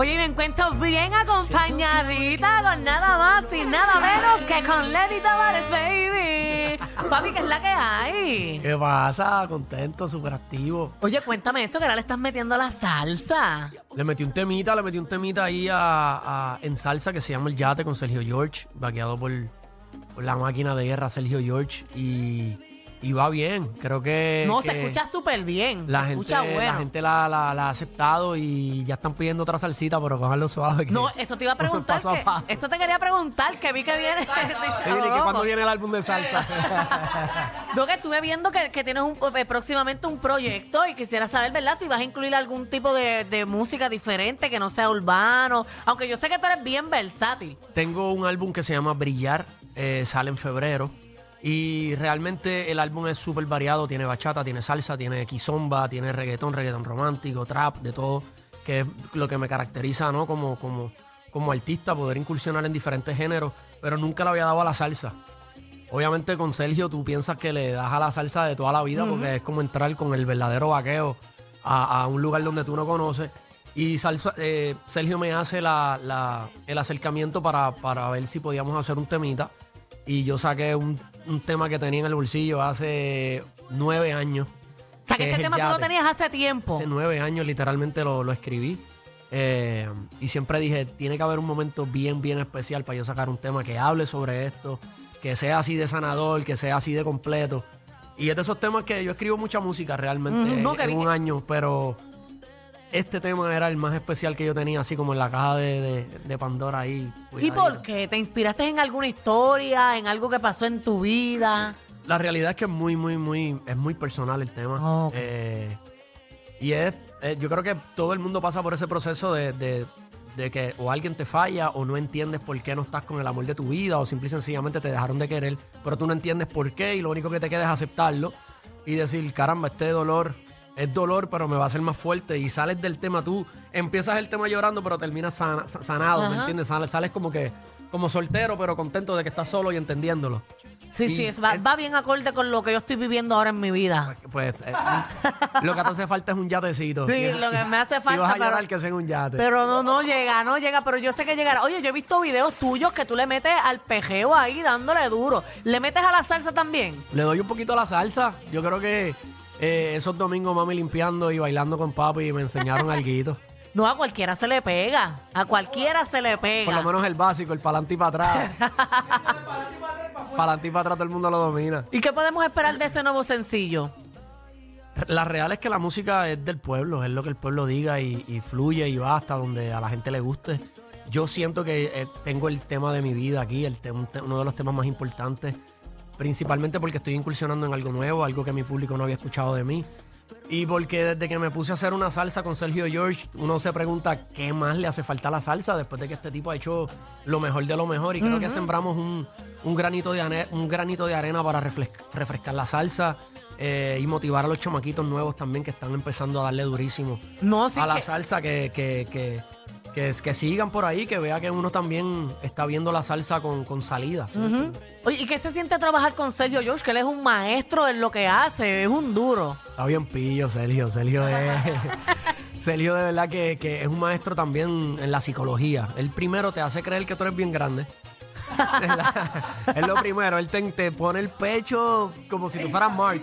Oye, me encuentro bien acompañadita con nada más y nada menos que con Lenny Tavares, baby. Papi, ¿qué es la que hay? ¿Qué pasa? Contento, súper activo. Oye, cuéntame eso, que ahora le estás metiendo a la salsa. Le metí un temita, le metí un temita ahí a, a- en salsa que se llama El Yate con Sergio George, vaqueado por, por la máquina de guerra Sergio George. Y, y va bien, creo que... No, que se escucha súper bien. La se gente, escucha bueno. la, gente la, la- la ha aceptado y ya están pidiendo otra salsita, pero cogerlo suave. que- No, eso te iba a preguntar. Paso a paso. eso te quería preguntar, que vi que viene. Que cuando viene el álbum de salsa. No, que estuve viendo que, que tienes un, eh, próximamente un proyecto y quisiera saber, ¿verdad? Si vas a incluir algún tipo de, de música diferente que no sea urbano. Aunque yo sé que tú eres bien versátil. Tengo un álbum que se llama Brillar, eh, sale en febrero. Y realmente el álbum es súper variado. Tiene bachata, tiene salsa, tiene kizomba, tiene reggaetón, reggaetón romántico, trap, de todo. Que es lo que me caracteriza, ¿no? Como, como, como artista, poder incursionar en diferentes géneros. Pero nunca le había dado a la salsa. Obviamente con Sergio tú piensas que le das a la salsa de toda la vida porque es como entrar con el verdadero vaqueo a, a un lugar donde tú no conoces. Y salsa- eh, Sergio me hace la- la- el acercamiento para, para ver si podíamos hacer un temita. Y yo saqué un, un tema que tenía en el bolsillo hace nueve años. O sea, que que este es tema tú lo tenías hace tiempo. Hace nueve años literalmente lo, lo escribí. Eh, y siempre dije, tiene que haber un momento bien, bien especial para yo sacar un tema que hable sobre esto, que sea así de sanador, que sea así de completo. Y es de esos temas que yo escribo mucha música realmente no, que en vi un año, pero este tema era el más especial que yo tenía, así como en la caja de, de- de Pandora ahí. ¿Y por qué? ¿Te inspiraste en alguna historia, en algo que pasó en tu vida? La realidad es que es muy, muy, muy, es muy personal el tema. Ok. Eh, y es, eh, yo creo que todo el mundo pasa por ese proceso de, de- de que o alguien te falla o no entiendes por qué no estás con el amor de tu vida o simple y sencillamente te dejaron de querer, pero tú no entiendes por qué y lo único que te queda es aceptarlo y decir, caramba, este dolor es dolor, pero me va a hacer más fuerte y sales del tema tú, empiezas el tema llorando, pero terminas sana- sa- sanado, ¿me entiendes? Sales, sales como que, como soltero, pero contento de que estás solo y entendiéndolo. Sí, Y sí, es- va, es- va bien acorde con lo que yo estoy viviendo ahora en mi vida. Pues eh, lo que te hace falta es un yatecito. Sí, lo que me hace Si falta. vas a pero- llorar, que sea un yate. Pero no, no llega, no llega, pero yo sé que llegará. Oye, yo he visto videos tuyos que tú le metes al pejeo ahí dándole duro. ¿Le metes a la salsa también? Le doy un poquito a la salsa. Yo creo que eh, esos domingos mami limpiando y bailando con papi me enseñaron algo. No, a cualquiera se le pega. A cualquiera se le pega. Por lo menos el básico, el pa'lante y para atrás. pa'lante y para atrás todo el mundo lo domina. ¿Y qué podemos esperar de ese nuevo sencillo? La real es que la música es del pueblo, es lo que el pueblo diga y, y fluye y va hasta donde a la gente le guste. Yo siento que eh, tengo el tema de mi vida aquí, el te- un te- uno de los temas más importantes, principalmente porque estoy incursionando en algo nuevo, algo que mi público no había escuchado de mí. Y porque desde que me puse a hacer una salsa con Sergio George, uno se pregunta qué más le hace falta a la salsa después de que este tipo ha hecho lo mejor de lo mejor. Y creo que sembramos un, un granito de ane- un granito de arena para refres- refrescar la salsa eh, y motivar a los chamaquitos nuevos también que están empezando a darle durísimo No, sí a la que- salsa, que, que, que, que, que sigan por ahí, que vea que uno también está viendo la salsa con, con salida. ¿sí? Ujú. Oye, ¿y qué se siente trabajar con Sergio George? Que él es un maestro en lo que hace, es un duro. Está bien pillo, Sergio. Sergio es. Sergio, de verdad, que, que es un maestro también en la psicología. Él primero te hace creer que tú eres bien grande. Es lo primero. Él te, te pone el pecho como si tú fueras Mark.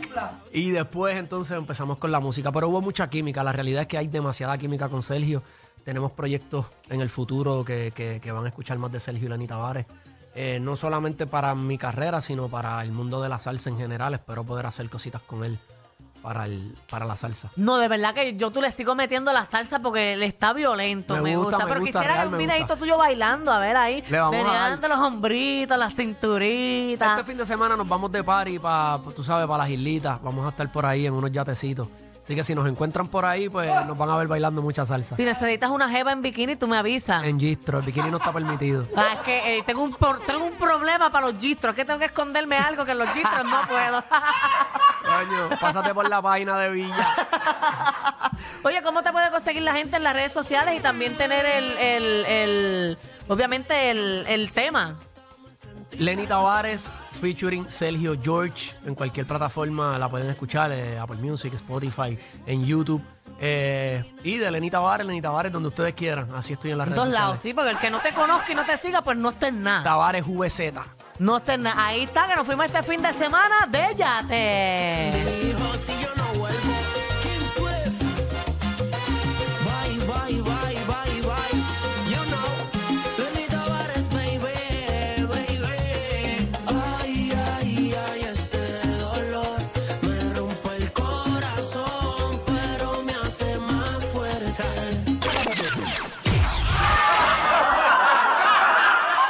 Y después, entonces, empezamos con la música. Pero hubo mucha química. La realidad es que hay demasiada química con Sergio. Tenemos proyectos en el futuro que, que- que van a escuchar más de Sergio y Lenny Tavares. Eh, no solamente para mi carrera, sino para el mundo de la salsa en general. Espero poder hacer cositas con él para, el, para la salsa. No, de verdad que yo tú le sigo metiendo la salsa porque él está violento, me, Me gusta, gusta, me Pero gusta, quisiera real, un me videito gusta. tuyo bailando, a ver ahí. Le vamos a dar. meneando los hombritos, la cinturita. Este fin de semana nos vamos de party para, tú sabes, para las islitas. Vamos a estar por ahí en unos yatecitos. Así que si nos encuentran por ahí, pues nos van a ver bailando mucha salsa. Si necesitas una jeva en bikini, tú me avisas. En gistro, el bikini no está permitido. Ah, es que eh, tengo, un por- tengo un problema para los gistros. Es que tengo que esconderme algo que en los gistros no puedo. Coño, pásate por la página de Villa. Oye, ¿cómo te puede conseguir la gente en las redes sociales y también tener el, el, el- obviamente el, el tema? Lenny Tavares featuring Sergio George en cualquier plataforma la pueden escuchar, eh, Apple Music, Spotify, en YouTube. eh, y de Lenny Tavares, Lenny Tavares, donde ustedes quieran. Así estoy en las En redes dos lados, sociales. sí, porque el que no te conozca y no te siga, pues no esté en nada. Tavares VZ. No esté en nada. Ahí está, que nos fuimos este fin de semana de